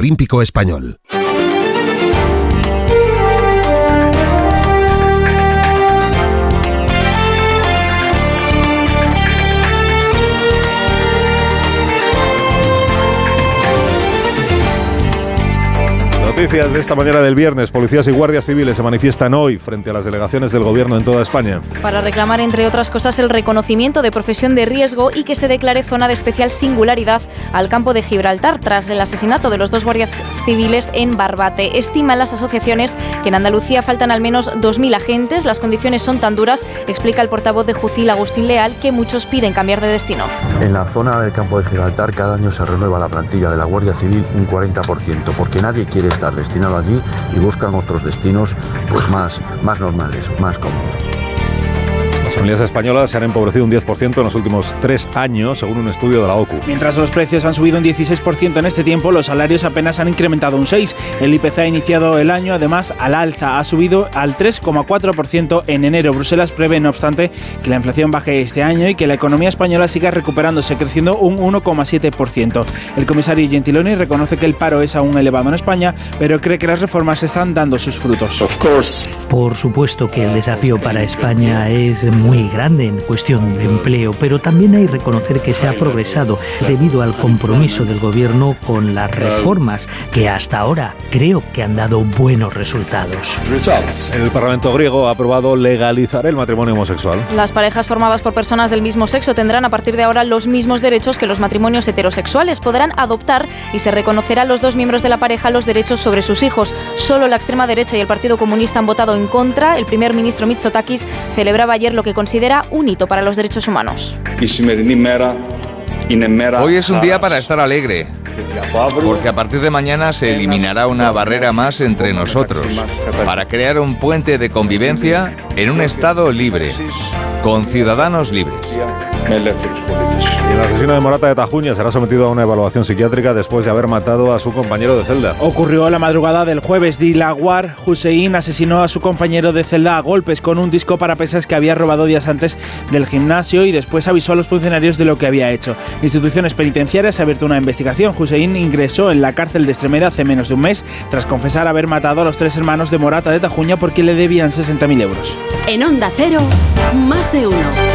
Olímpico Español. Noticias de esta mañana del viernes. Policías y guardias civiles se manifiestan hoy frente a las delegaciones del gobierno en toda España. Para reclamar, entre otras cosas, el reconocimiento de profesión de riesgo y que se declare zona de especial singularidad al campo de Gibraltar tras el asesinato de los dos guardias civiles en Barbate. Estiman las asociaciones que en Andalucía faltan al menos 2.000 agentes. Las condiciones son tan duras, explica el portavoz de Jucil, Agustín Leal, que muchos piden cambiar de destino. En la zona del campo de Gibraltar cada año se renueva la plantilla de la Guardia Civil un 40%, porque nadie quiere estar destinado allí y buscan otros destinos pues más, más normales, más cómodos. Las familias españolas se han empobrecido un 10% en los últimos tres años, según un estudio de la OCU. Mientras los precios han subido un 16% en este tiempo, los salarios apenas han incrementado un 6%. El IPC ha iniciado el año, además, al alza. Ha subido al 3,4% en enero. Bruselas prevé, no obstante, que la inflación baje este año y que la economía española siga recuperándose, creciendo un 1,7%. El comisario Gentiloni reconoce que el paro es aún elevado en España, pero cree que las reformas están dando sus frutos. Por supuesto que el desafío para España es muy grande en cuestión de empleo, pero también hay que reconocer que se ha progresado debido al compromiso del gobierno con las reformas que hasta ahora creo que han dado buenos resultados. El Parlamento griego ha aprobado legalizar el matrimonio homosexual. Las parejas formadas por personas del mismo sexo tendrán a partir de ahora los mismos derechos que los matrimonios heterosexuales. Podrán adoptar y se reconocerá a los dos miembros de la pareja los derechos sobre sus hijos. Solo la extrema derecha y el Partido Comunista han votado en contra. El primer ministro Mitsotakis celebraba ayer lo que considera un hito para los derechos humanos. Hoy es un día para estar alegre, porque a partir de mañana se eliminará una barrera más entre nosotros, para crear un puente de convivencia en un Estado libre, con ciudadanos libres. El asesino de Morata de Tajuña será sometido a una evaluación psiquiátrica después de haber matado a su compañero de celda. Ocurrió la madrugada del jueves. Dilawar Hussein asesinó a su compañero de celda a golpes con un disco para pesas que había robado días antes del gimnasio y después avisó a los funcionarios de lo que había hecho. Instituciones penitenciarias ha abierto una investigación. Hussein ingresó en la cárcel de Extremadura hace menos de un mes tras confesar haber matado a los tres hermanos de Morata de Tajuña porque le debían 60.000 euros. En Onda Cero, más de uno.